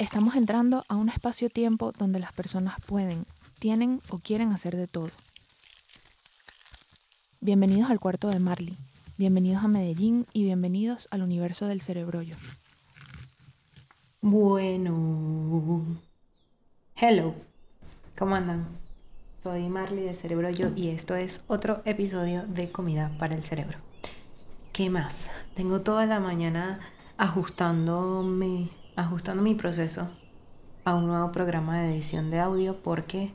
Estamos entrando a un espacio-tiempo donde las personas pueden, tienen o quieren hacer de todo. Bienvenidos al cuarto de Marley, bienvenidos a Medellín y bienvenidos al universo del cerebrollo. Bueno, hello, ¿cómo andan? Soy Marley de Cerebrollo y esto es otro episodio de Comida para el Cerebro. ¿Qué más? Tengo toda la mañana ajustándome, ajustando mi proceso a un nuevo programa de edición de audio porque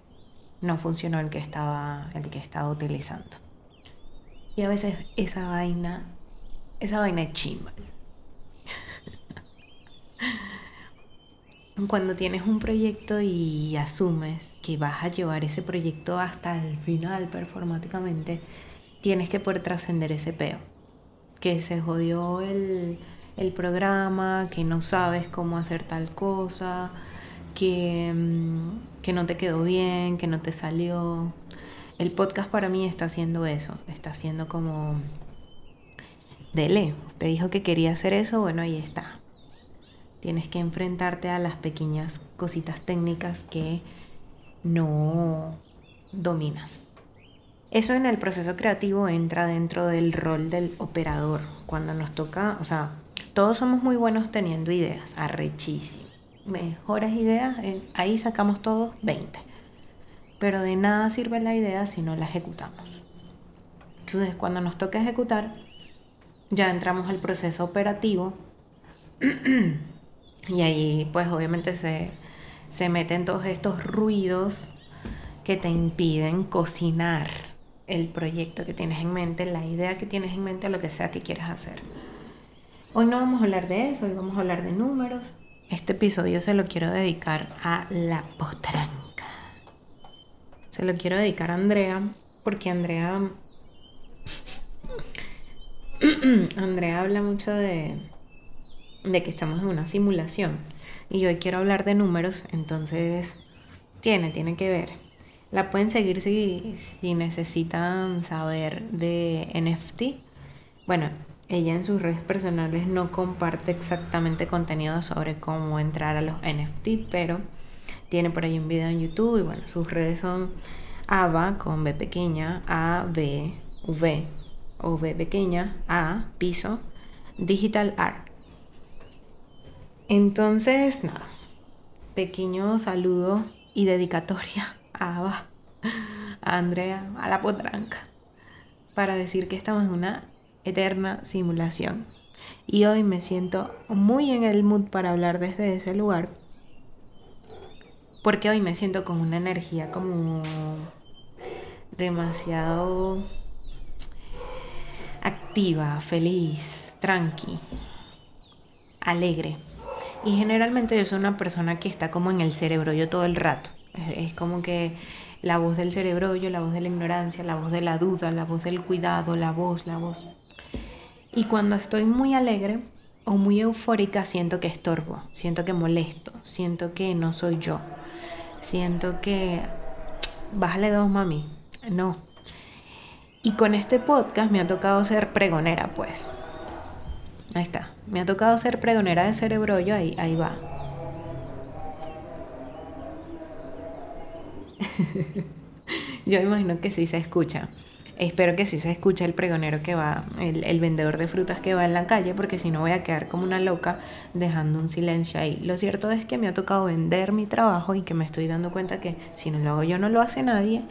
no funcionó el que estaba, el que estaba utilizando. Y a veces esa vaina, esa vaina es chimba. Cuando tienes un proyecto y asumes que vas a llevar ese proyecto hasta el final performáticamente, tienes que poder trascender ese peo que se jodió el, programa, que no sabes cómo hacer tal cosa, que, mm, que no te quedó bien, que no te salió. El podcast para mí está haciendo eso, está haciendo como... Dele, te dijo que quería hacer eso, bueno, ahí está. Tienes que enfrentarte a las pequeñas cositas técnicas que no dominas. Eso en el proceso creativo entra dentro del rol del operador. Cuando nos toca, o sea, todos somos muy buenos teniendo ideas, arrechísimo. Mejores ideas, ahí sacamos todos 20. Pero de nada sirve la idea si no la ejecutamos. Entonces, cuando nos toca ejecutar, ya entramos al proceso operativo y ahí pues obviamente se, se meten todos estos ruidos que te impiden cocinar el proyecto que tienes en mente, la idea que tienes en mente, lo que sea que quieras hacer. Hoy no vamos a hablar de eso, hoy vamos a hablar de números. Este episodio se lo quiero dedicar a la potranca. Se lo quiero dedicar a Andrea, porque Andrea. Andrea habla mucho de, de que estamos en una simulación. Y hoy quiero hablar de números, entonces tiene, tiene que ver. La pueden seguir si, si necesitan saber de NFT. Bueno, ella en sus redes personales no comparte exactamente contenido sobre cómo entrar a los NFT, pero tiene por ahí un video en YouTube y bueno, sus redes son AVA con B pequeña, A, B, V o B pequeña, A, piso, Digital Art. Entonces, nada, pequeño saludo y dedicatoria a Andrea, a la potranca, para decir que estamos en una eterna simulación. Y hoy me siento muy en el mood para hablar desde ese lugar, porque hoy me siento con una energía como demasiado activa, feliz, tranqui, alegre. Y generalmente yo soy una persona que está como en el cerebro yo todo el rato. Es como que la voz del cerebro, yo, la voz de la ignorancia, la voz de la duda, la voz del cuidado, la voz, la voz. Y cuando estoy muy alegre o muy eufórica, siento que estorbo, siento que molesto, siento que no soy yo, siento que bájale dos, mami. No. Y con este podcast me ha tocado ser pregonera, pues. Ahí está. Me ha tocado ser pregonera de cerebro, yo ahí, ahí va. Yo imagino que sí se escucha. Espero que sí se escuche el pregonero que va, el, vendedor de frutas que va en la calle, porque si no voy a quedar como una loca dejando un silencio ahí. Lo cierto es que me ha tocado vender mi trabajo y que me estoy dando cuenta que si no lo hago yo no lo hace nadie.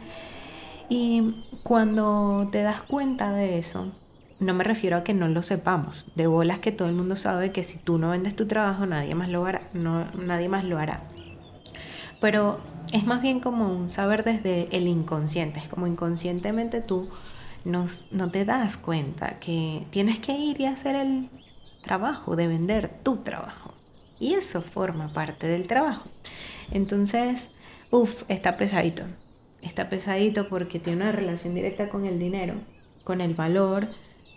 Y cuando te das cuenta de eso, no me refiero a que no lo sepamos, de bolas que todo el mundo sabe que si tú no vendes tu trabajo nadie más lo hará, no, nadie más lo hará. Pero es más bien como un saber desde el inconsciente, es como inconscientemente tú no, te das cuenta que tienes que ir y hacer el trabajo, de vender tu trabajo. Y eso forma parte del trabajo. Entonces, uff, está pesadito. Está pesadito porque tiene una relación directa con el dinero, con el valor,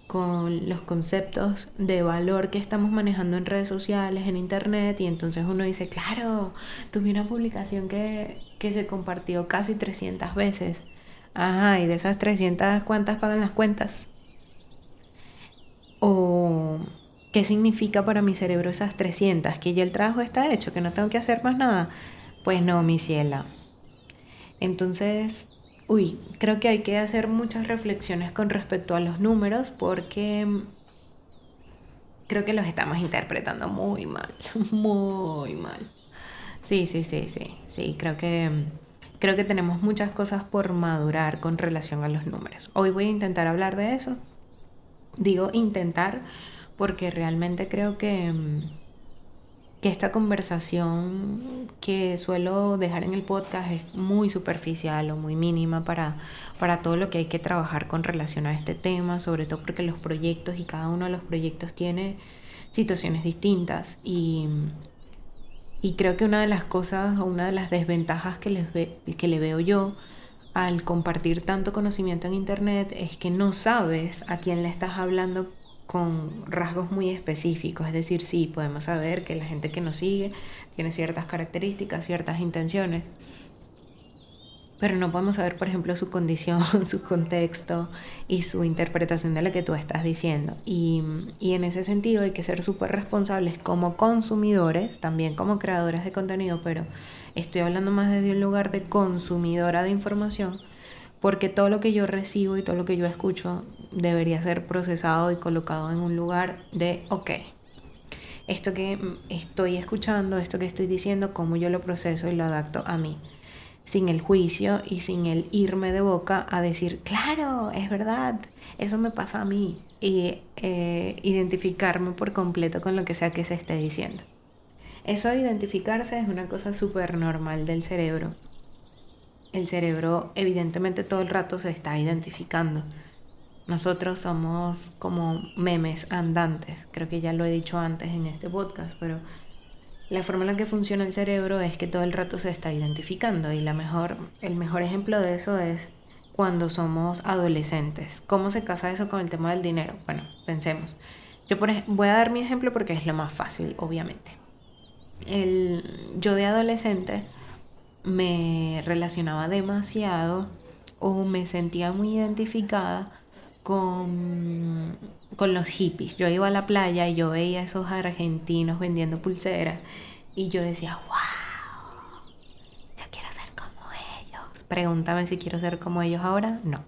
con los conceptos de valor que estamos manejando en redes sociales, en internet, y entonces uno dice, claro, tuve una publicación que, que se compartió casi 300 veces. Ajá, y de esas 300, ¿cuántas pagan las cuentas? O ¿Qué significa para mi cerebro esas 300? Que ya el trabajo está hecho, que no tengo que hacer más nada. Pues no, mi ciela. Entonces, uy, creo que hay que hacer muchas reflexiones con respecto a los números porque creo que los estamos interpretando muy mal, muy mal. Sí, sí, sí, sí, sí, creo que creo que tenemos muchas cosas por madurar con relación a los números. Hoy voy a intentar hablar de eso. Digo intentar porque realmente creo que, que esta conversación que suelo dejar en el podcast es muy superficial o muy mínima para, para todo lo que hay que trabajar con relación a este tema, sobre todo porque los proyectos y cada uno de los proyectos tiene situaciones distintas y, y creo que una de las cosas o una de las desventajas que, les ve, que le veo yo al compartir tanto conocimiento en internet es que no sabes a quién le estás hablando con rasgos muy específicos, es decir, sí, podemos saber que la gente que nos sigue tiene ciertas características, ciertas intenciones, pero no podemos saber, por ejemplo, su condición, su contexto y su interpretación de lo que tú estás diciendo. Y, y en ese sentido hay que ser súper responsables como consumidores, también como creadores de contenido, pero estoy hablando más desde un lugar de consumidora de información porque todo lo que yo recibo y todo lo que yo escucho debería ser procesado y colocado en un lugar de, ok, esto que estoy escuchando, esto que estoy diciendo, cómo yo lo proceso y lo adapto a mí, sin el juicio y sin el irme de boca a decir, claro, es verdad, eso me pasa a mí, y eh, identificarme por completo con lo que sea que se esté diciendo. Eso de identificarse es una cosa súper normal del cerebro el cerebro evidentemente todo el rato se está identificando. Nosotros somos como memes andantes, creo que ya lo he dicho antes en este podcast, pero la forma en la que funciona el cerebro es que todo el rato se está identificando y la mejor, el mejor ejemplo de eso es cuando somos adolescentes. ¿Cómo se casa eso con el tema del dinero? Bueno, pensemos. Yo por voy a dar mi ejemplo porque es lo más fácil, obviamente. Yo de adolescente me relacionaba demasiado o me sentía muy identificada con, con los hippies. Yo iba a la playa y yo veía a esos argentinos vendiendo pulseras y yo decía, wow, yo quiero ser como ellos. Pregúntame si quiero ser como ellos ahora. No.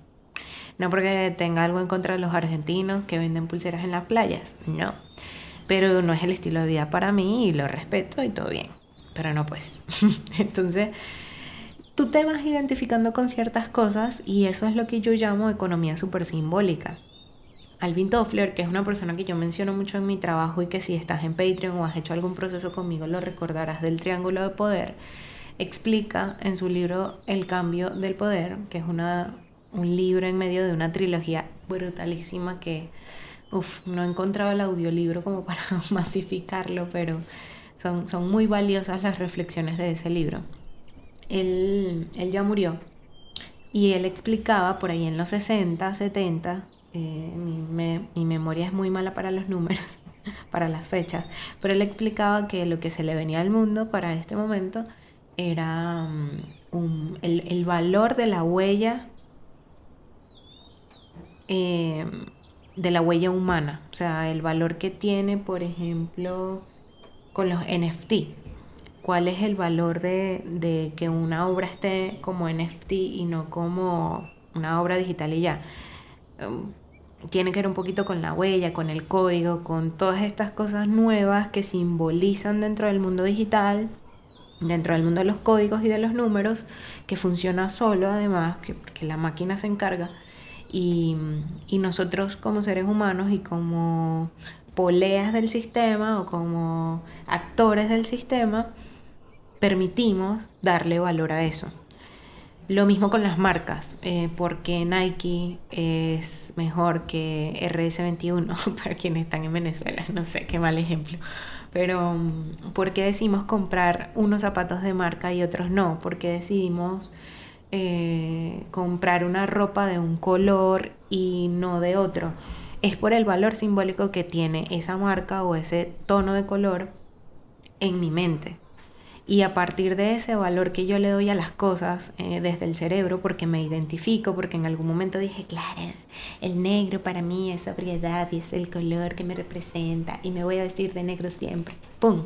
No porque tenga algo en contra de los argentinos que venden pulseras en las playas. No. Pero no es el estilo de vida para mí y lo respeto y todo bien pero no pues. Entonces, tú te vas identificando con ciertas cosas y eso es lo que yo llamo economía súper simbólica. Alvin Toffler, que es una persona que yo menciono mucho en mi trabajo y que si estás en Patreon o has hecho algún proceso conmigo lo recordarás del triángulo de poder, explica en su libro El cambio del poder, que es una, un libro en medio de una trilogía brutalísima que, uff, no he encontrado el audiolibro como para masificarlo, pero son, muy valiosas las reflexiones de ese libro. Él, ya murió y él explicaba por ahí en los 60, 70, eh, mi, memoria es muy mala para los números, para las fechas, pero él explicaba que lo que se le venía al mundo para este momento era mm, el, valor de la huella, eh, de la huella humana, o sea, el valor que tiene, por ejemplo, con los NFT. ¿Cuál es el valor de, que una obra esté como NFT y no como una obra digital y ya? Um, tiene que ver un poquito con la huella, con el código, con todas estas cosas nuevas que simbolizan dentro del mundo digital, dentro del mundo de los códigos y de los números, que funciona solo además, que, porque la máquina se encarga. Y, y nosotros como seres humanos y como poleas del sistema o como actores del sistema, permitimos darle valor a eso. Lo mismo con las marcas, eh, porque Nike es mejor que RS21 para quienes están en Venezuela, no sé qué mal ejemplo, pero mm, ¿por qué decimos comprar unos zapatos de marca y otros no? Porque decidimos eh, comprar una ropa de un color y no de otro es por el valor simbólico que tiene esa marca o ese tono de color en mi mente. Y a partir de ese valor que yo le doy a las cosas eh, desde el cerebro, porque me identifico, porque en algún momento dije, claro, el negro para mí es sobriedad y es el color que me representa y me voy a vestir de negro siempre. ¡Pum!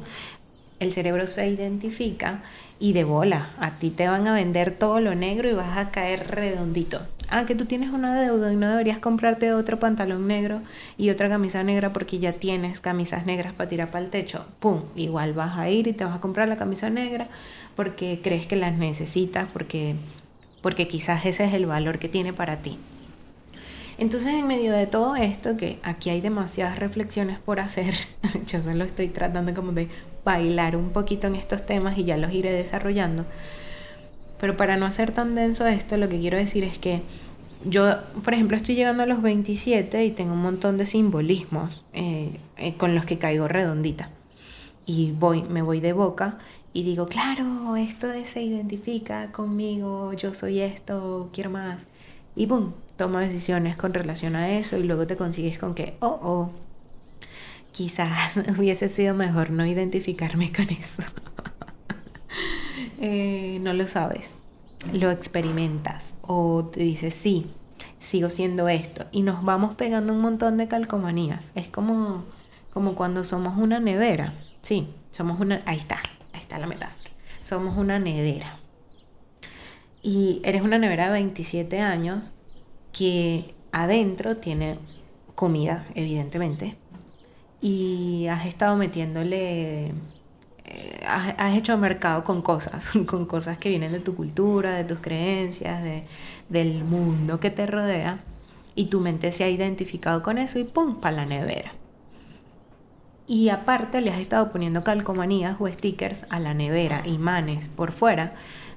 El cerebro se identifica y de bola, a ti te van a vender todo lo negro y vas a caer redondito. Ah, que tú tienes una deuda y no deberías comprarte otro pantalón negro y otra camisa negra porque ya tienes camisas negras para tirar para el techo. ¡Pum! Igual vas a ir y te vas a comprar la camisa negra porque crees que las necesitas, porque, porque quizás ese es el valor que tiene para ti. Entonces, en medio de todo esto, que aquí hay demasiadas reflexiones por hacer, yo solo estoy tratando como de bailar un poquito en estos temas y ya los iré desarrollando. Pero para no hacer tan denso esto, lo que quiero decir es que yo, por ejemplo, estoy llegando a los 27 y tengo un montón de simbolismos eh, eh, con los que caigo redondita. Y voy, me voy de boca y digo, claro, esto se identifica conmigo, yo soy esto, quiero más. Y boom, tomo decisiones con relación a eso y luego te consigues con que, oh, oh, quizás hubiese sido mejor no identificarme con eso. Eh, no lo sabes, lo experimentas o te dices, sí, sigo siendo esto. Y nos vamos pegando un montón de calcomanías. Es como, como cuando somos una nevera. Sí, somos una... Ahí está, ahí está la metáfora. Somos una nevera. Y eres una nevera de 27 años que adentro tiene comida, evidentemente, y has estado metiéndole, eh, has, hecho mercado con cosas, con cosas que vienen de tu cultura, de tus creencias, de, del mundo que te rodea, y tu mente se ha identificado con eso y ¡pum! para la nevera. Y aparte le has estado poniendo calcomanías o stickers a la nevera, imanes por fuera,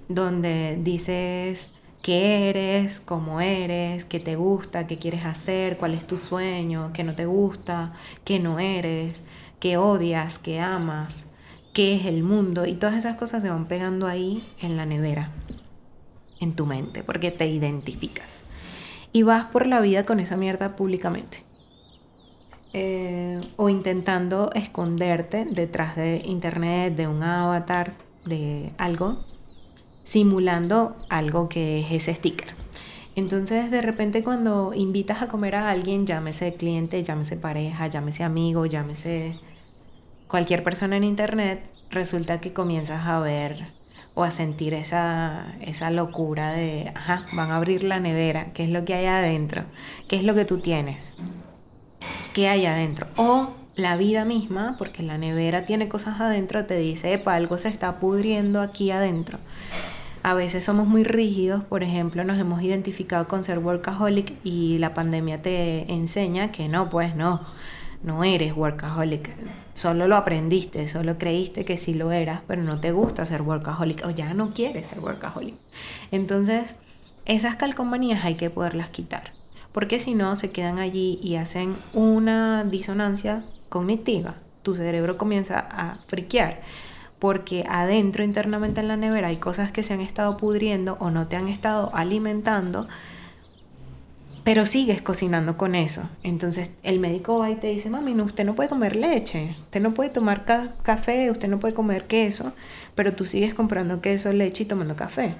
donde dices qué eres, cómo eres, qué te gusta, qué quieres hacer, cuál es tu sueño, qué no te gusta, qué no eres, qué odias, qué amas, qué es el mundo. Y todas esas cosas se van pegando ahí en la nevera, en tu mente, porque te identificas. Y vas por la vida con esa mierda públicamente. Eh, o intentando esconderte detrás de internet, de un avatar, de algo simulando algo que es ese sticker. Entonces de repente cuando invitas a comer a alguien, llámese cliente, llámese pareja, llámese amigo, llámese cualquier persona en internet, resulta que comienzas a ver o a sentir esa, esa locura de, ajá, van a abrir la nevera, ¿qué es lo que hay adentro? ¿Qué es lo que tú tienes? ¿Qué hay adentro? O la vida misma, porque la nevera tiene cosas adentro, te dice, epa, algo se está pudriendo aquí adentro a veces somos muy rígidos, por ejemplo, nos hemos identificado con ser workaholic y la pandemia te enseña que no, pues no, no eres workaholic, solo lo aprendiste, solo creíste que sí lo eras, pero no te gusta ser workaholic o ya no quieres ser workaholic. Entonces, esas calcomanías hay que poderlas quitar, porque si no se quedan allí y hacen una disonancia cognitiva. Tu cerebro comienza a friquear porque adentro internamente en la nevera hay cosas que se han estado pudriendo o no te han estado alimentando, pero sigues cocinando con eso. Entonces el médico va y te dice, mami, no, usted no puede comer leche, usted no puede tomar café, usted no puede comer queso, pero tú sigues comprando queso, leche y tomando café.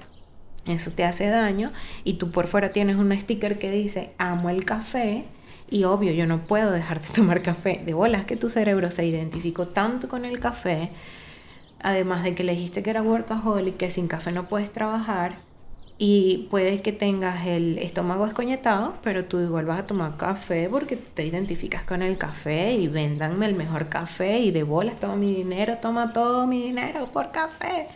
Eso te hace daño y tú por fuera tienes un sticker que dice, amo el café. Y obvio, yo no puedo dejar de tomar café. De bolas que tu cerebro se identificó tanto con el café además de que le dijiste que era workaholic, que sin café no puedes trabajar y puede que tengas el estómago escoñetado, pero tú igual vas a tomar café porque te identificas con el café y véndanme el mejor café y de bolas toma mi dinero, toma todo mi dinero por café.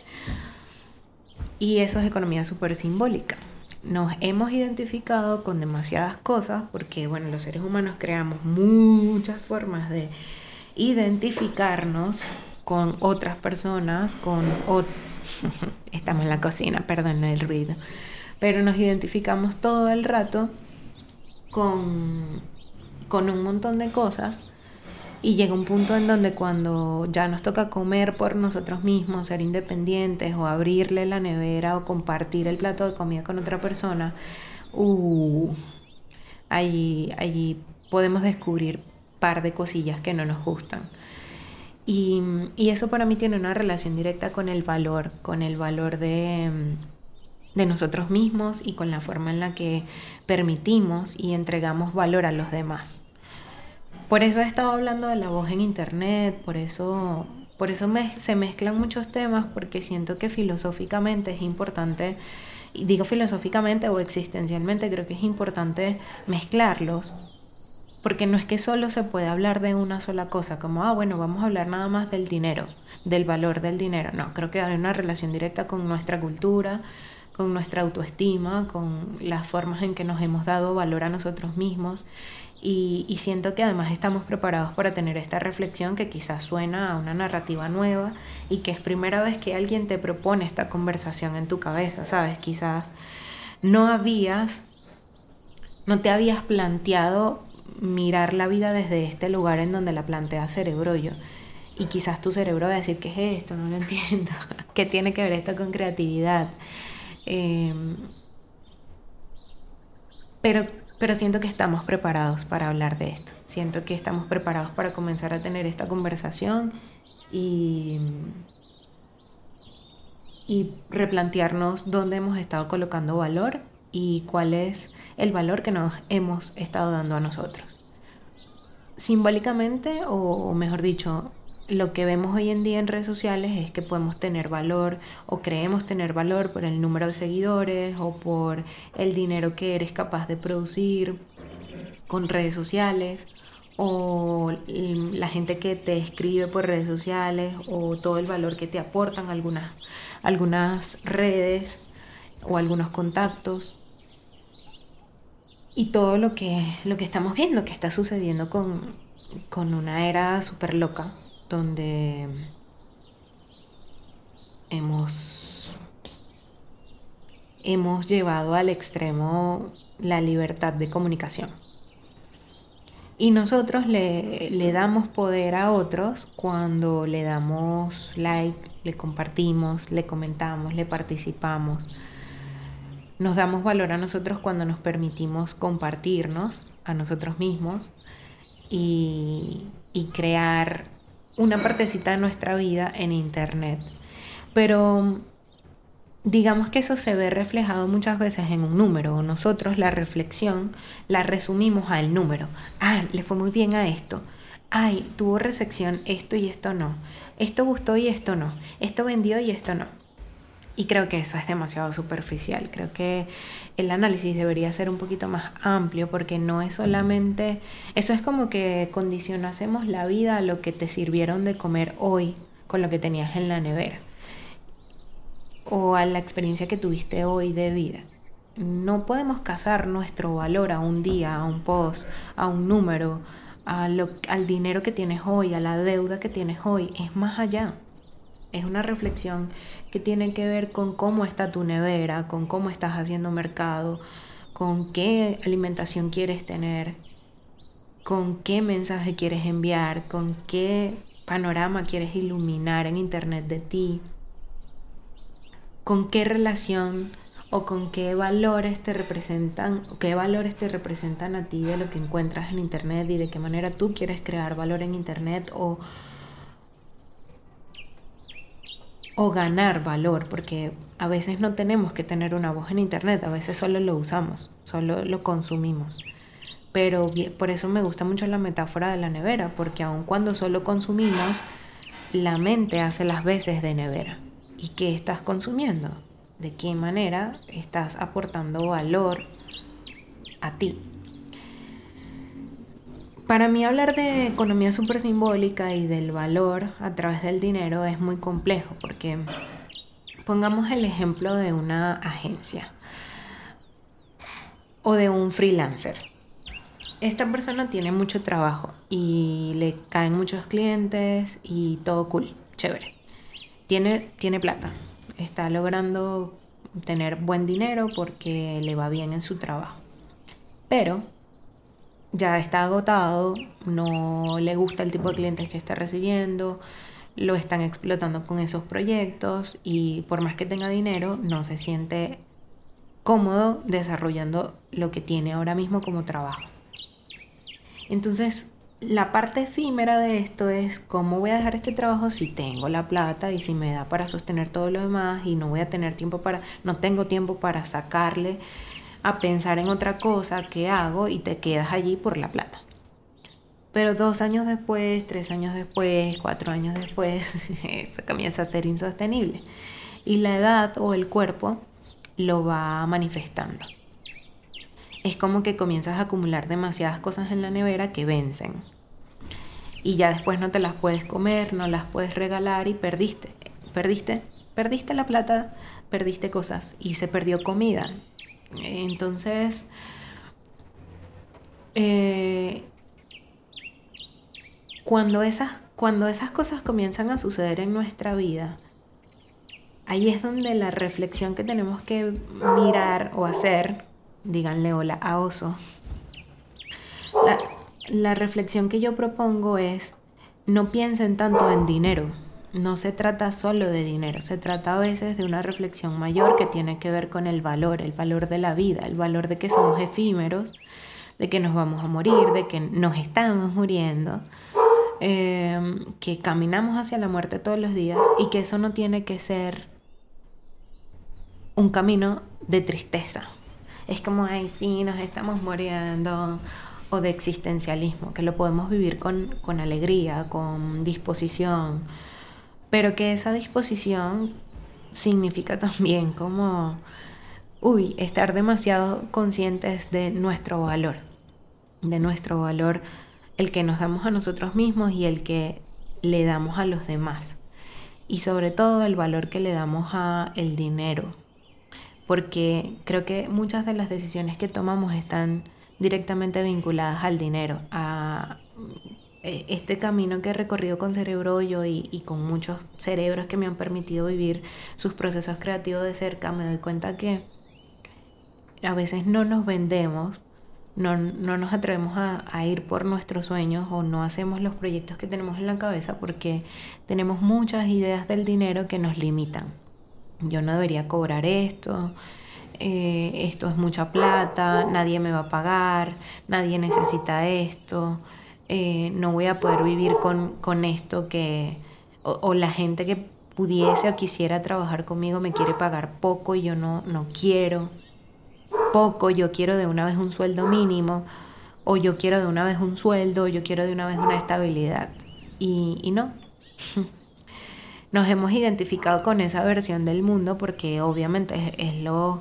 Y eso es economía súper simbólica. Nos hemos identificado con demasiadas cosas porque, bueno, los seres humanos creamos muchas formas de identificarnos con otras personas, con... Estamos en la cocina, perdón el ruido. Pero nos identificamos todo el rato con, con un montón de cosas y llega un punto en donde cuando ya nos toca comer por nosotros mismos, ser independientes o abrirle la nevera o compartir el plato de comida con otra persona, uh, allí, allí podemos descubrir par de cosillas que no nos gustan. Y, y, eso para mí tiene una relación directa con el valor, con el valor de, de nosotros mismos y con la forma en la que permitimos y entregamos valor a los demás. Por eso he estado hablando de la voz en internet, por eso, por eso se mezclan muchos temas, porque siento que filosóficamente es importante, digo filosóficamente o existencialmente, creo que es importante mezclarlos, porque no es que solo se puede hablar de una sola cosa, como, ah, bueno, vamos a hablar nada más del dinero, del valor del dinero. No, creo que hay una relación directa con nuestra cultura, con nuestra autoestima, con las formas en que nos hemos dado valor a nosotros mismos. Y, siento que además estamos preparados para tener esta reflexión que quizás suena a una narrativa nueva y que es primera vez que alguien te propone esta conversación en tu cabeza, ¿sabes? Quizás no habías, no te habías planteado mirar la vida desde este lugar en donde la plantea cerebro yo. Y quizás tu cerebro va a decir, ¿qué es esto? No lo entiendo. ¿Qué tiene que ver esto con creatividad? Em, pero, pero siento que estamos preparados para hablar de esto. Siento que estamos preparados para comenzar a tener esta conversación y replantearnos dónde hemos estado colocando valor y cuál es el valor que nos hemos estado dando a nosotros. Simbólicamente, o mejor dicho, lo que vemos hoy en día en redes sociales es que podemos tener valor o creemos tener valor por el número de seguidores o por el dinero que eres capaz de producir con redes sociales o la gente que te escribe por redes sociales o todo el valor que te aportan algunas, algunas redes o algunos contactos y todo lo que, lo que estamos viendo que está sucediendo con, con una era súper loca donde hemos, hemos llevado al extremo la libertad de comunicación. Y nosotros le, le, damos poder a otros cuando le damos like, le compartimos, le comentamos, le participamos. Nos damos valor a nosotros cuando nos permitimos compartirnos a nosotros mismos y, crear una partecita de nuestra vida en Internet. Pero digamos que eso se ve reflejado muchas veces en un número. Nosotros la reflexión la resumimos al número. Ah, le fue muy bien a esto. Ay, tuvo recepción esto y esto no. Esto gustó y esto no. Esto vendió y esto no. Y creo que eso es demasiado superficial. Creo que el análisis debería ser un poquito más amplio porque no es solamente... Eso es como que condicionásemos la vida a lo que te sirvieron de comer hoy con lo que tenías en la nevera. O a la experiencia que tuviste hoy de vida. No podemos casar nuestro valor a un día, a un post, a un número, a lo, al dinero que tienes hoy, a la deuda que tienes hoy. Es más allá. Es una reflexión que tiene que ver con cómo está tu nevera, con cómo estás haciendo mercado, con qué alimentación quieres tener, con qué mensaje quieres enviar, con qué panorama quieres iluminar en internet de ti, con qué relación o con qué valores te representan, qué valores te representan a ti de lo que encuentras en internet y de qué manera tú quieres crear valor en internet o o ganar valor, porque a veces no tenemos que tener una voz en Internet, a veces solo lo usamos, solo lo consumimos. Pero por eso me gusta mucho la metáfora de la nevera, porque aun cuando solo consumimos, la mente hace las veces de nevera. ¿Y qué estás consumiendo? ¿De qué manera estás aportando valor a ti? Para mí hablar de economía súper simbólica y del valor a través del dinero es muy complejo porque pongamos el ejemplo de una agencia o de un freelancer. Esta persona tiene mucho trabajo y le caen muchos clientes y todo cool, chévere. Tiene, tiene plata, está logrando tener buen dinero porque le va bien en su trabajo. Pero ya está agotado, no le gusta el tipo de clientes que está recibiendo, lo están explotando con esos proyectos y por más que tenga dinero, no se siente cómodo desarrollando lo que tiene ahora mismo como trabajo. Entonces, la parte efímera de esto es cómo voy a dejar este trabajo si tengo la plata y si me da para sostener todo lo demás y no voy a tener tiempo para, no tengo tiempo para sacarle a pensar en otra cosa que hago y te quedas allí por la plata. Pero dos años después, tres años después, cuatro años después, eso comienza a ser insostenible. Y la edad o el cuerpo lo va manifestando es como que comienzas a acumular demasiadas cosas en la nevera que vencen. Y ya después no te las puedes comer, no las puedes regalar y perdiste. Perdiste, perdiste la plata, perdiste cosas y se perdió comida. Entonces, eh, cuando, esas, cuando esas cosas comienzan a suceder en nuestra vida, ahí es donde la reflexión que tenemos que mirar o hacer díganle hola a oso. La, reflexión que yo propongo es, no piensen tanto en dinero. No se trata solo de dinero, se trata a veces de una reflexión mayor que tiene que ver con el valor, el valor de la vida, el valor de que somos efímeros, de que nos vamos a morir, de que nos estamos muriendo, em, que caminamos hacia la muerte todos los días y que eso no tiene que ser un camino de tristeza, es como, ay, sí, nos estamos muriendo, o de existencialismo, que lo podemos vivir con, con alegría, con disposición, pero que esa disposición significa también como, uy, estar demasiado conscientes de nuestro valor, de nuestro valor, el que nos damos a nosotros mismos y el que le damos a los demás. Y sobre todo el valor que le damos a el dinero, porque creo que muchas de las decisiones que tomamos están directamente vinculadas al dinero, a este camino que he recorrido con Cerebro yo y, con muchos cerebros que me han permitido vivir sus procesos creativos de cerca, me doy cuenta que a veces no nos vendemos, no, nos atrevemos a, a, ir por nuestros sueños o no hacemos los proyectos que tenemos en la cabeza porque tenemos muchas ideas del dinero que nos limitan. Yo no debería cobrar esto, eh, esto es mucha plata, nadie me va a pagar, nadie necesita esto, eh, no voy a poder vivir con, esto que, o, la gente que pudiese o quisiera trabajar conmigo me quiere pagar poco y yo no, no quiero poco, yo quiero de una vez un sueldo mínimo, o yo quiero de una vez un sueldo, o yo quiero de una vez una estabilidad. Y, y no. nos hemos identificado con esa versión del mundo porque obviamente es, lo,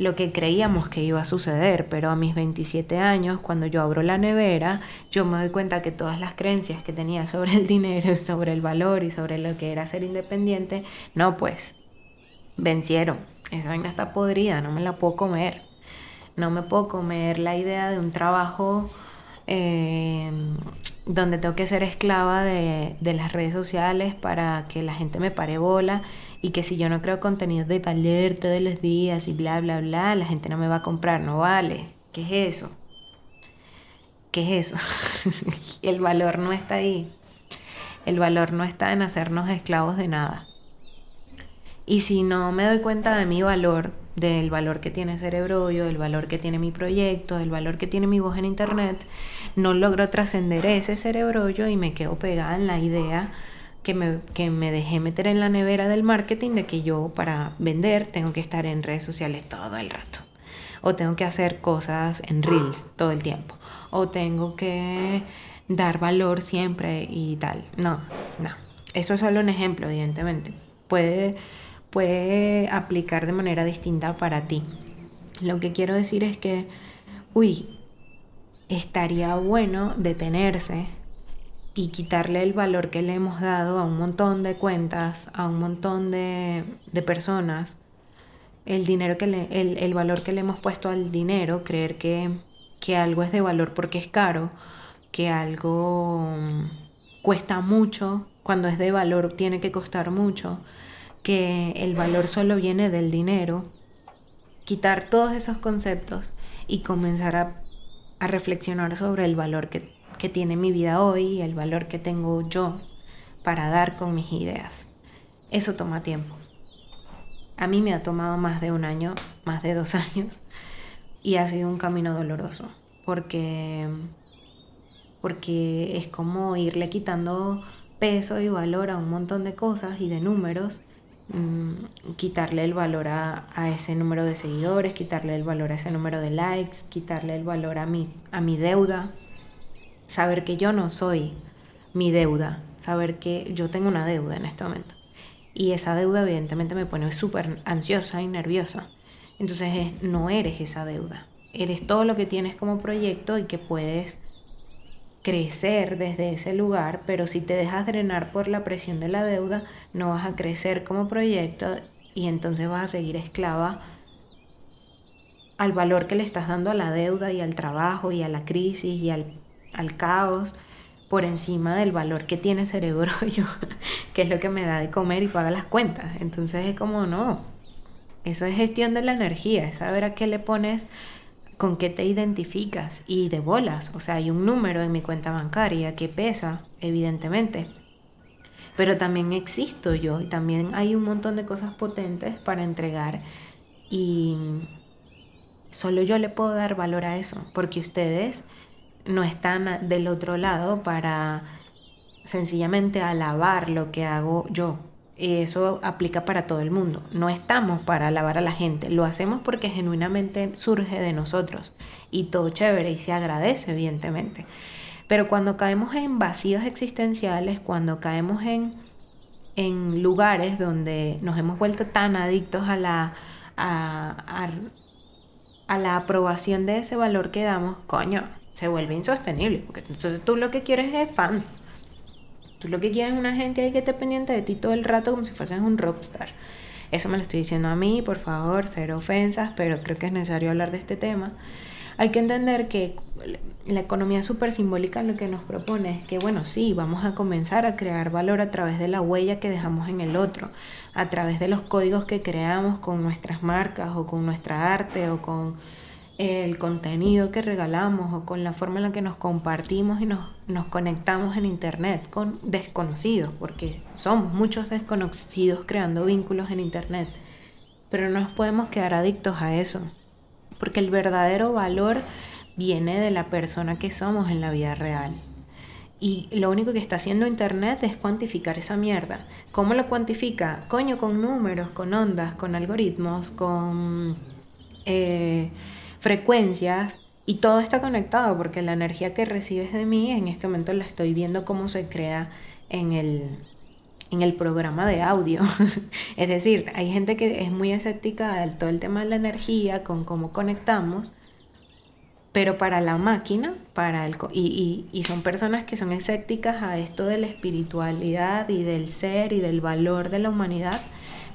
lo que creíamos que iba a suceder, pero a mis 27 años, cuando yo abro la nevera, yo me doy cuenta que todas las creencias que tenía sobre el dinero, sobre el valor y sobre lo que era ser independiente, no, pues, vencieron. Esa vaina está podrida, no me la puedo comer. No me puedo comer la idea de un trabajo eh, donde tengo que ser esclava de, las redes sociales para que la gente me pare bola y que si yo no creo contenido de valer todos los días y bla, bla, bla, la gente no me va a comprar, no vale. ¿Qué es eso? ¿Qué es eso? el valor no está ahí. El valor no está en hacernos esclavos de nada. Y si no me doy cuenta de mi valor, del valor que tiene Cerebro Yo, del valor que tiene mi proyecto, del valor que tiene mi voz en internet, no logro trascender ese Cerebro Yo y me quedo pegada en la idea que me, que me dejé meter en la nevera del marketing de que yo para vender tengo que estar en redes sociales todo el rato. O tengo que hacer cosas en reels todo el tiempo. O tengo que dar valor siempre y tal. No, no. Eso es solo un ejemplo, evidentemente. Puede puede aplicar de manera distinta para ti. Lo que quiero decir es que, uy, estaría bueno detenerse y quitarle el valor que le hemos dado a un montón de cuentas, a un montón de, personas, el dinero que le, el, valor que le hemos puesto al dinero, creer que, que algo es de valor porque es caro, que algo cuesta mucho, cuando es de valor tiene que costar mucho que el valor solo viene del dinero, quitar todos esos conceptos y comenzar a, reflexionar sobre el valor que, que tiene mi vida hoy y el valor que tengo yo para dar con mis ideas. Eso toma tiempo. A mí me ha tomado más de un año, más de dos años, y ha sido un camino doloroso, porque porque es como irle quitando peso y valor a un montón de cosas y de números, mm, quitarle el valor a, ese número de seguidores, quitarle el valor a ese número de likes, quitarle el valor a mi, a mi deuda, saber que yo no soy mi deuda, saber que yo tengo una deuda en este momento. Y esa deuda evidentemente me pone súper ansiosa y nerviosa. Entonces no eres esa deuda, eres todo lo que tienes como proyecto y que puedes crecer desde ese lugar, pero si te dejas drenar por la presión de la deuda, no vas a crecer como proyecto y entonces vas a seguir esclava al valor que le estás dando a la deuda y al trabajo y a la crisis y al, al caos por encima del valor que tiene cerebro yo, que es lo que me da de comer y paga las cuentas. Entonces es como, no, eso es gestión de la energía, es saber a qué le pones con qué te identificas y de bolas. O sea, hay un número en mi cuenta bancaria que pesa, evidentemente. Pero también existo yo y también hay un montón de cosas potentes para entregar y solo yo le puedo dar valor a eso, porque ustedes no están del otro lado para sencillamente alabar lo que hago yo eso aplica para todo el mundo. No estamos para alabar a la gente, lo hacemos porque genuinamente surge de nosotros y todo chévere y se agradece evidentemente. Pero cuando caemos en vacíos existenciales, cuando caemos en, en lugares donde nos hemos vuelto tan adictos a la, a, a la aprobación de ese valor que damos, coño, se vuelve insostenible. Porque entonces tú lo que quieres es fans Tú lo que quieres es una gente ahí que esté pendiente de ti todo el rato como si fueses un rockstar. Eso me lo estoy diciendo a mí, por favor, cero ofensas, pero creo que es necesario hablar de este tema. Hay que entender que la economía súper simbólica lo que nos propone es que, bueno, sí, vamos a comenzar a crear valor a través de la huella que dejamos en el otro, a través de los códigos que creamos con nuestras marcas o con nuestra arte o con el contenido que regalamos o con la forma en la que nos compartimos y nos, nos conectamos en Internet con desconocidos, porque somos muchos desconocidos creando vínculos en Internet. Pero no nos podemos quedar adictos a eso, porque el verdadero valor viene de la persona que somos en la vida real. Y lo único que está haciendo Internet es cuantificar esa mierda. ¿Cómo lo cuantifica? Coño, con números, con ondas, con algoritmos, con... Eh, frecuencias y todo está conectado porque la energía que recibes de mí en este momento la estoy viendo cómo se crea en el, en el programa de audio. es decir, hay gente que es muy escéptica del todo el tema de la energía, con cómo conectamos, pero para la máquina, para el, y, y, y son personas que son escépticas a esto de la espiritualidad y del ser y del valor de la humanidad,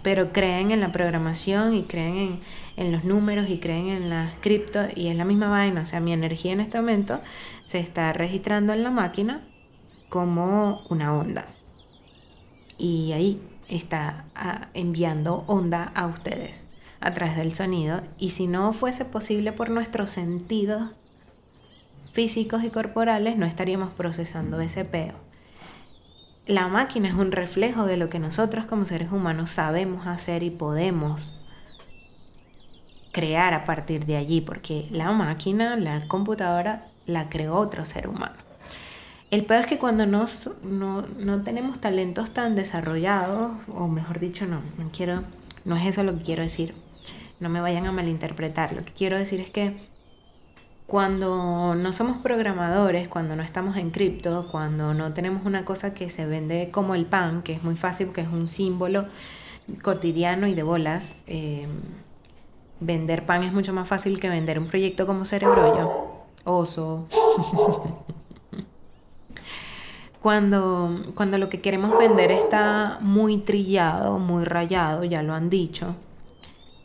pero creen en la programación y creen en, los números y creen en las cripto y es la misma vaina. O sea, mi energía en este momento se está registrando en la máquina como una onda. Y ahí está ah, enviando onda a ustedes a través del sonido. Y si no fuese posible por nuestros sentidos físicos y corporales, no estaríamos procesando ese peo la máquina es un reflejo de lo que nosotros como seres humanos sabemos hacer y podemos crear a partir de allí, porque la máquina, la computadora, la creó otro ser humano. El peor es que cuando no, no, tenemos talentos tan desarrollados, o mejor dicho, no, no quiero, no es eso lo que quiero decir, no me vayan a malinterpretar, lo que quiero decir es que cuando no somos programadores, cuando no estamos en cripto, cuando no tenemos una cosa que se vende como el pan, que es muy fácil porque es un símbolo cotidiano y de bolas, eh, vender pan es mucho más fácil que vender un proyecto como Cerebrollo, oso. cuando, cuando lo que queremos vender está muy trillado, muy rayado, ya lo han dicho,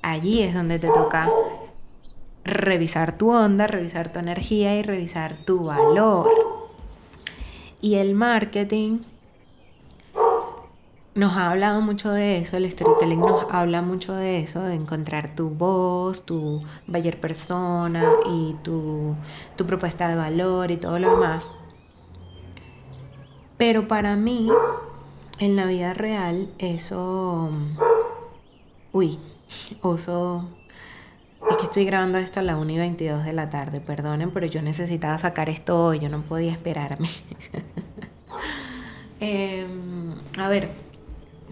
allí es donde te toca revisar tu onda, revisar tu energía y revisar tu valor. Y el marketing nos ha hablado mucho de eso, el storytelling nos habla mucho de eso, de encontrar tu voz, tu buyer persona y tu, tu propuesta de valor y todo lo demás. Pero para mí, en la vida real, eso... Uy, oso Es que estoy grabando esto a la 1 y 22 de la tarde, perdonen, pero yo necesitaba sacar esto hoy, yo no podía esperarme. Em, a ver,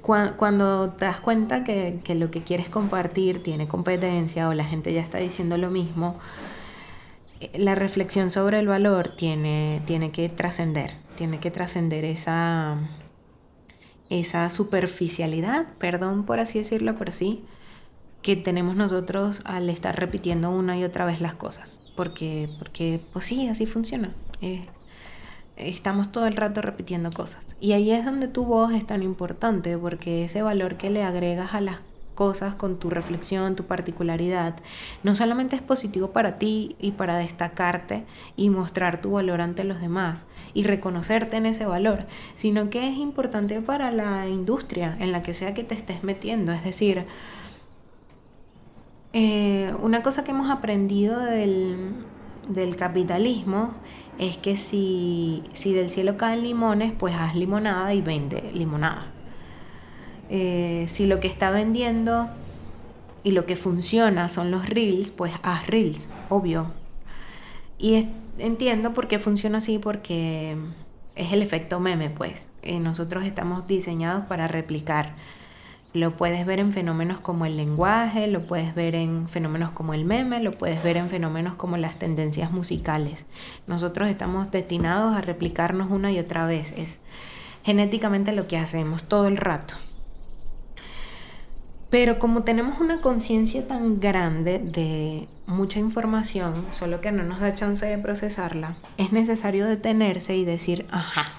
cuando te das cuenta que, que, lo que quieres compartir tiene competencia o la gente ya está diciendo lo mismo, eh, la reflexión sobre el valor tiene, tiene que trascender, tiene que trascender esa, esa superficialidad, perdón por así decirlo, pero sí, que tenemos nosotros al estar repitiendo una y otra vez las cosas. Porque, porque pues sí, así funciona. Eh, estamos todo el rato repitiendo cosas. Y ahí es donde tu voz es tan importante, porque ese valor que le agregas a las cosas con tu reflexión, tu particularidad, no solamente es positivo para ti y para destacarte y mostrar tu valor ante los demás y reconocerte en ese valor, sino que es importante para la industria en la que sea que te estés metiendo. Es decir, eh, una cosa que hemos aprendido del, capitalismo es que si, del cielo caen limones, pues haz limonada y vende limonada. Eh, si lo que está vendiendo y lo que funciona son los reels, pues haz reels, obvio. Y entiendo por qué funciona así, porque es el efecto meme, pues. Eh, nosotros estamos diseñados para replicar lo puedes ver en fenómenos como el lenguaje, lo puedes ver en fenómenos como el meme, lo puedes ver en fenómenos como las tendencias musicales. Nosotros estamos destinados a replicarnos una y otra vez. Es genéticamente lo que hacemos todo el rato. Pero como tenemos una conciencia tan grande de mucha información, solo que no nos da chance de procesarla, es necesario detenerse y decir, ajá,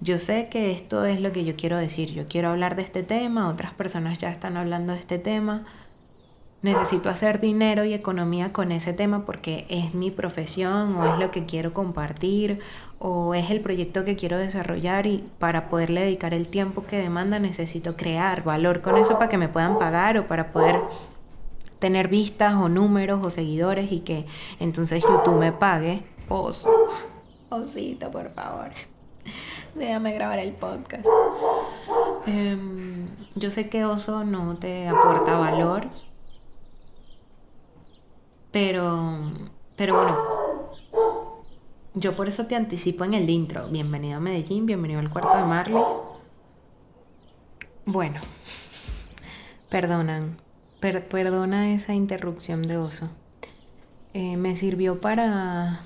yo sé que esto es lo que yo quiero decir, yo quiero hablar de este tema, otras personas ya están hablando de este tema, necesito hacer dinero y economía con ese tema porque es mi profesión o es lo que quiero compartir o es el proyecto que quiero desarrollar y para poderle dedicar el tiempo que demanda necesito crear valor con eso para que me puedan pagar o para poder tener vistas o números o seguidores y que entonces YouTube me pague. Oso, osito, por favor. Déjame grabar el podcast. Em, yo sé que Oso no te aporta valor, pero, pero bueno, yo por eso te anticipo en el intro. Bienvenido a Medellín, bienvenido al cuarto de Marley. Bueno, perdonan, perdona esa interrupción de Oso. Eh, me sirvió para,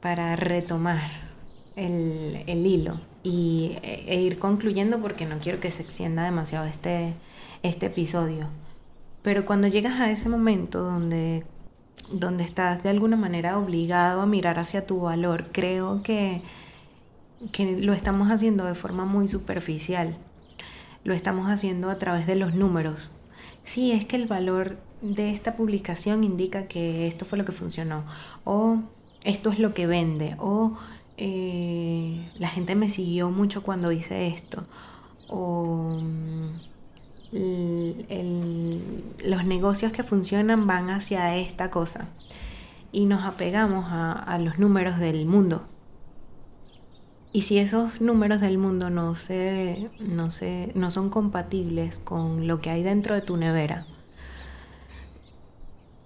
para retomar el, hilo y, e, ir concluyendo porque no quiero que se extienda demasiado este, este episodio. Pero cuando llegas a ese momento donde, donde estás de alguna manera obligado a mirar hacia tu valor, creo que, que lo estamos haciendo de forma muy superficial. Lo estamos haciendo a través de los números. Sí, es que el valor de esta publicación indica que esto fue lo que funcionó, o esto es lo que vende, o eh, la gente me siguió mucho cuando hice esto. O mm, los negocios que funcionan van hacia esta cosa. Y nos apegamos a, los números del mundo. Y si esos números del mundo no, se, no, se, no son compatibles con lo que hay dentro de tu nevera,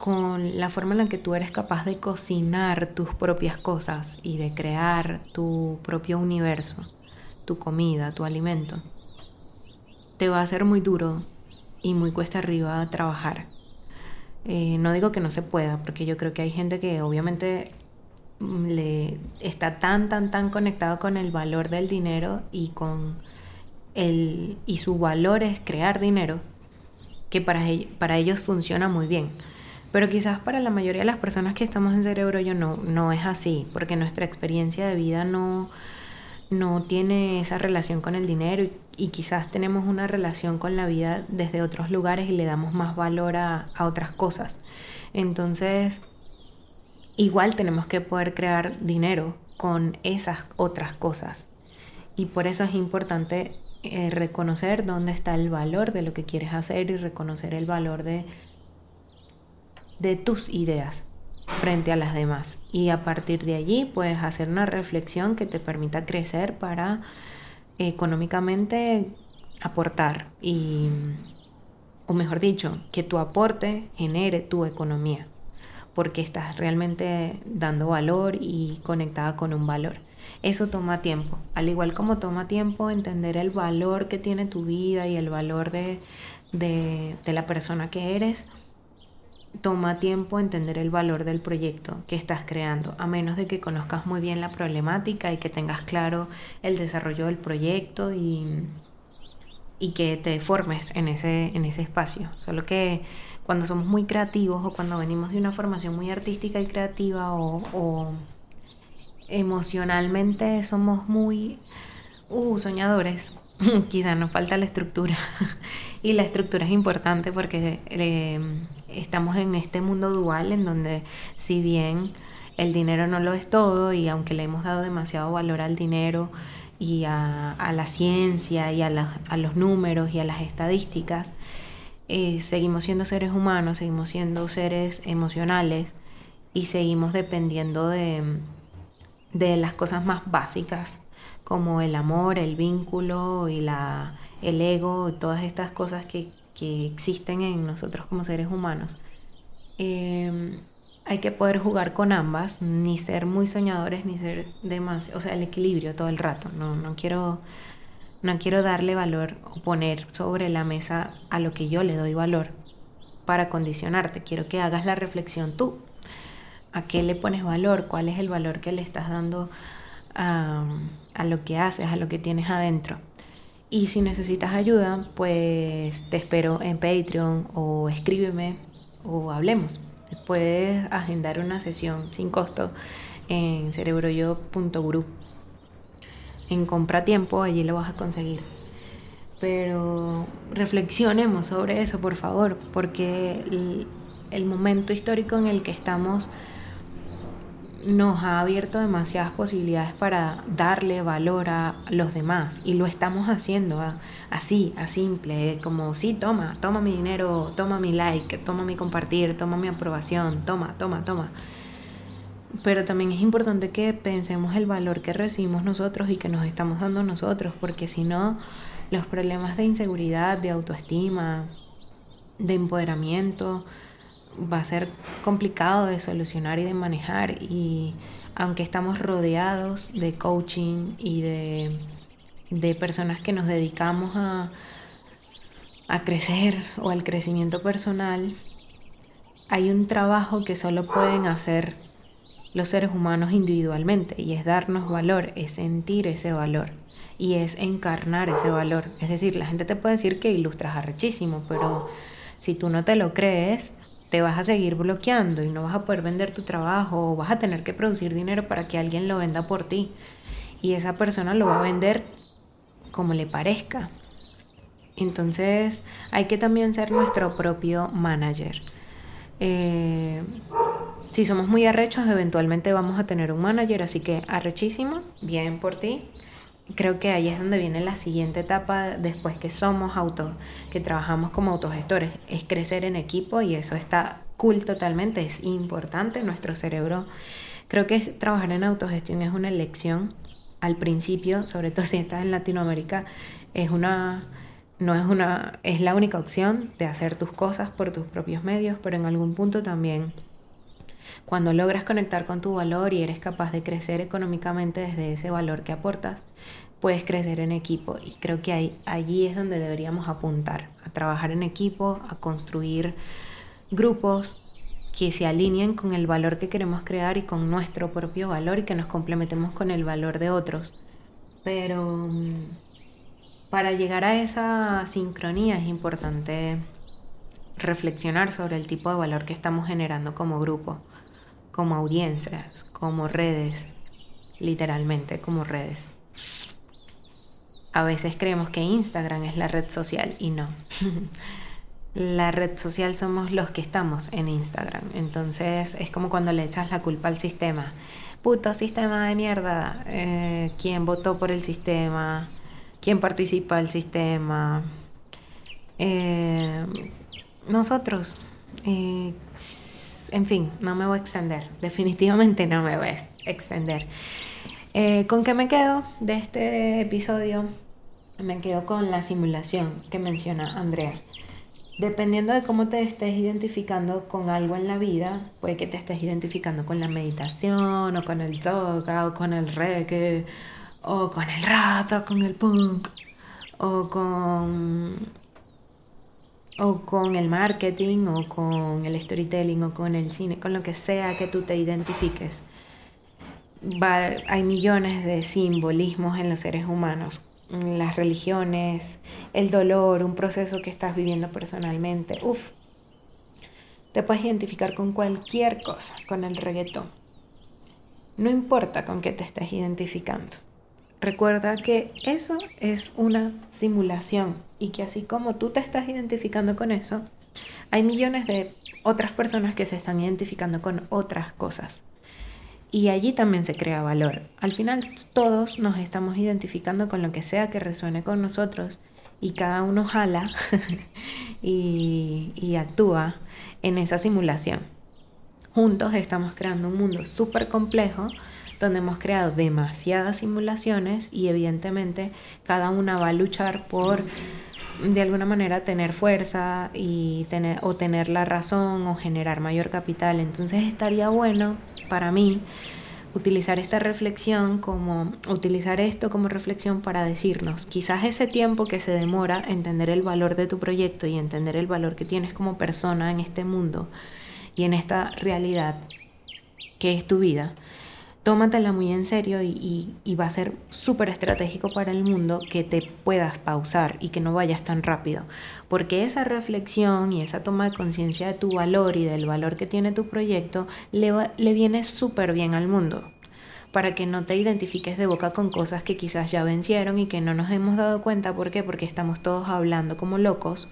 con la forma en la que tú eres capaz de cocinar tus propias cosas y de crear tu propio universo, tu comida, tu alimento, te va a ser muy duro y muy cuesta arriba trabajar. Eh, no digo que no se pueda, porque yo creo que hay gente que obviamente mm, le está tan, tan, tan conectado con el valor del dinero y con el y su valor es crear dinero, que para, para ellos funciona muy bien pero quizás para la mayoría de las personas que estamos en Cerebro yo no, no es así, porque nuestra experiencia de vida no, no tiene esa relación con el dinero y, quizás tenemos una relación con la vida desde otros lugares y le damos más valor a, a otras cosas. Entonces, igual tenemos que poder crear dinero con esas otras cosas. Y por eso es importante eh, reconocer dónde está el valor de lo que quieres hacer y reconocer el valor de de tus ideas frente a las demás. Y a partir de allí puedes hacer una reflexión que te permita crecer para económicamente aportar y, o mejor dicho, que tu aporte genere tu economía, porque estás realmente dando valor y conectada con un valor. Eso toma tiempo, al igual como toma tiempo entender el valor que tiene tu vida y el valor de, de, la persona que eres, toma tiempo entender el valor del proyecto que estás creando, a menos de que conozcas muy bien la problemática y que tengas claro el desarrollo del proyecto y, y que te formes en ese, en ese espacio. Solo que cuando somos muy creativos o cuando venimos de una formación muy artística y creativa o, emocionalmente somos muy uh, soñadores, quizá nos falta la estructura. y la estructura es importante porque eh, estamos en este mundo dual en donde si bien el dinero no lo es todo y aunque le hemos dado demasiado valor al dinero, y a, la ciencia y a, los números y a las estadísticas, eh, seguimos siendo seres humanos, seguimos siendo seres emocionales y seguimos dependiendo de, de las cosas más básicas como el amor, el vínculo y la, el ego y todas estas cosas que, que existen en nosotros como seres humanos. Eh, hay que poder jugar con ambas, ni ser muy soñadores, ni ser demasiado, o sea, el equilibrio todo el rato. No, no quiero, no quiero darle valor o poner sobre la mesa a lo que yo le doy valor para condicionarte. Quiero que hagas la reflexión tú. ¿A qué le pones valor? ¿Cuál es el valor que le estás dando a, a lo que haces, a lo que tienes adentro? Y si necesitas ayuda, pues te espero en Patreon o escríbeme o hablemos puedes agendar una sesión sin costo en cerebroyo.guru. En compra tiempo, allí lo vas a conseguir. Pero reflexionemos sobre eso, por favor, porque el, el momento histórico en el que estamos nos ha abierto demasiadas posibilidades para darle valor a los demás y lo estamos haciendo así, a simple, como sí, toma, toma mi dinero, toma mi like, toma mi compartir, toma mi aprobación, toma, toma, toma. Pero también es importante que pensemos el valor que recibimos nosotros y que nos estamos dando nosotros, porque si no, los problemas de inseguridad, de autoestima, de empoderamiento, va a ser complicado de solucionar y de manejar y aunque estamos rodeados de coaching y de, de personas que nos dedicamos a, a crecer o al crecimiento personal, hay un trabajo que solo pueden hacer los seres humanos individualmente y es darnos valor, es sentir ese valor y es encarnar ese valor. Es decir, la gente te puede decir que ilustras arrechísimo, pero si tú no te lo crees, te vas a seguir bloqueando y no vas a poder vender tu trabajo o vas a tener que producir dinero para que alguien lo venda por ti. Y esa persona lo va a vender como le parezca. Entonces hay que también ser nuestro propio manager. Eh, si somos muy arrechos, eventualmente vamos a tener un manager, así que arrechísimo, bien por ti. Creo que ahí es donde viene la siguiente etapa después que somos auto, que trabajamos como autogestores, es crecer en equipo y eso está cool totalmente, es importante. Nuestro cerebro, creo que trabajar en autogestión es una elección al principio, sobre todo si estás en Latinoamérica, es una no es una es la única opción de hacer tus cosas por tus propios medios, pero en algún punto también cuando logras conectar con tu valor y eres capaz de crecer económicamente desde ese valor que aportas, puedes crecer en equipo. Y creo que ahí, allí es donde deberíamos apuntar, a trabajar en equipo, a construir grupos que se alineen con el valor que queremos crear y con nuestro propio valor y que nos complementemos con el valor de otros. Pero mm, para llegar a esa sincronía es importante reflexionar sobre el tipo de valor que estamos generando como grupo como audiencias, como redes, literalmente como redes. A veces creemos que Instagram es la red social y no. la red social somos los que estamos en Instagram. Entonces es como cuando le echas la culpa al sistema. Puto sistema de mierda. Eh, ¿Quién votó por el sistema? ¿Quién participa del sistema? Eh, nosotros. Eh, en fin, no me voy a extender. Definitivamente no me voy a extender. Eh, ¿Con qué me quedo de este episodio? Me quedo con la simulación que menciona Andrea. Dependiendo de cómo te estés identificando con algo en la vida, puede que te estés identificando con la meditación, o con el yoga, o con el reggae, o con el rap, con el punk, o con, o con el marketing, o con el storytelling, o con el cine, con lo que sea que tú te identifiques. hay millones de simbolismos en los seres humanos las religiones, el dolor, un proceso que estás viviendo personalmente. Uf, te puedes identificar con cualquier cosa, con el reggaetón. No importa con qué te estés identificando. Recuerda que eso es una simulación y que así como tú te estás identificando con eso, hay millones de otras personas que se están identificando con otras cosas y allí también se crea valor. Al final todos nos estamos identificando con lo que sea que resuene con nosotros y cada uno jala y, y, actúa en esa simulación. Juntos estamos creando un mundo súper complejo donde hemos creado demasiadas simulaciones y evidentemente cada una va a luchar por de alguna manera tener fuerza y tener o tener la razón o generar mayor capital. Entonces estaría bueno para mí utilizar esta reflexión como utilizar esto como reflexión para decirnos, quizás ese tiempo que se demora entender el valor de tu proyecto y entender el valor que tienes como persona en este mundo y en esta realidad que es tu vida, tómatela muy en serio y, va a ser súper estratégico para el mundo que te puedas pausar y que no vayas tan rápido. Porque esa reflexión y esa toma de conciencia de tu valor y del valor que tiene tu proyecto le, le viene súper bien al mundo. Para que no te identifiques de boca con cosas que quizás ya vencieron y que no nos hemos dado cuenta. ¿Por qué? Porque estamos todos hablando como locos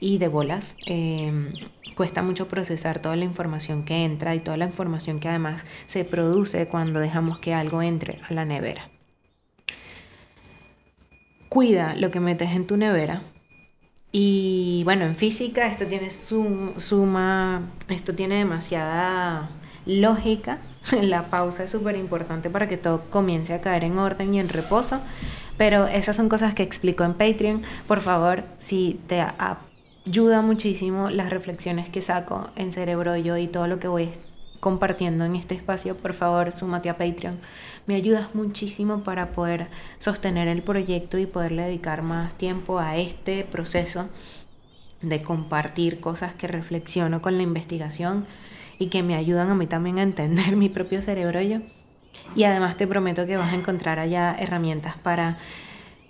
y de bolas. Em, cuesta mucho procesar toda la información que entra y toda la información que además se produce cuando dejamos que algo entre a la nevera. Cuida lo que metes en tu nevera. Y bueno, en física esto tiene suma, esto tiene demasiada lógica. La pausa es súper importante para que todo comience a caer en orden y en reposo. Pero esas son cosas que explico en Patreon. Por favor, si te ayuda muchísimo las reflexiones que saco en Cerebro Yo y todo lo que voy compartiendo en este espacio, por favor, súmate a Patreon. Me ayudas muchísimo para poder sostener el proyecto y poderle dedicar más tiempo a este proceso de compartir cosas que reflexiono con la investigación y que me ayudan a mí también a entender mi propio cerebro yo. Y además te prometo que vas a encontrar allá herramientas para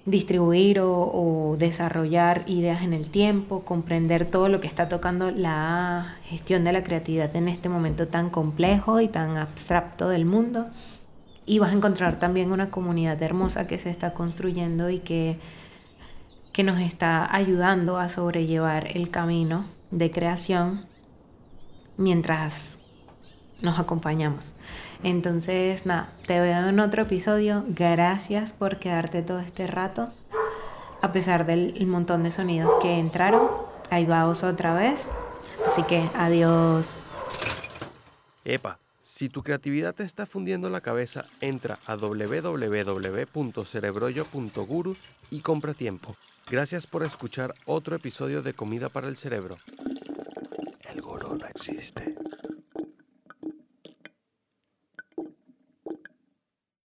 distribuir o, desarrollar ideas en el tiempo, comprender todo lo que está tocando la gestión de la creatividad en este momento tan complejo y tan abstracto del mundo. Y vas a encontrar también una comunidad hermosa que se está construyendo y que, que nos está ayudando a sobrellevar el camino de creación mientras nos acompañamos. Entonces, nada, te veo en otro episodio. Gracias por quedarte todo este rato. A pesar del montón de sonidos que entraron. Ahí vamos otra vez. Así que adiós. Epa, si tu creatividad te está fundiendo la cabeza, entra a www.cerebroyo.guru y compra tiempo. Gracias por escuchar otro episodio de Comida para el Cerebro. El gurú no existe.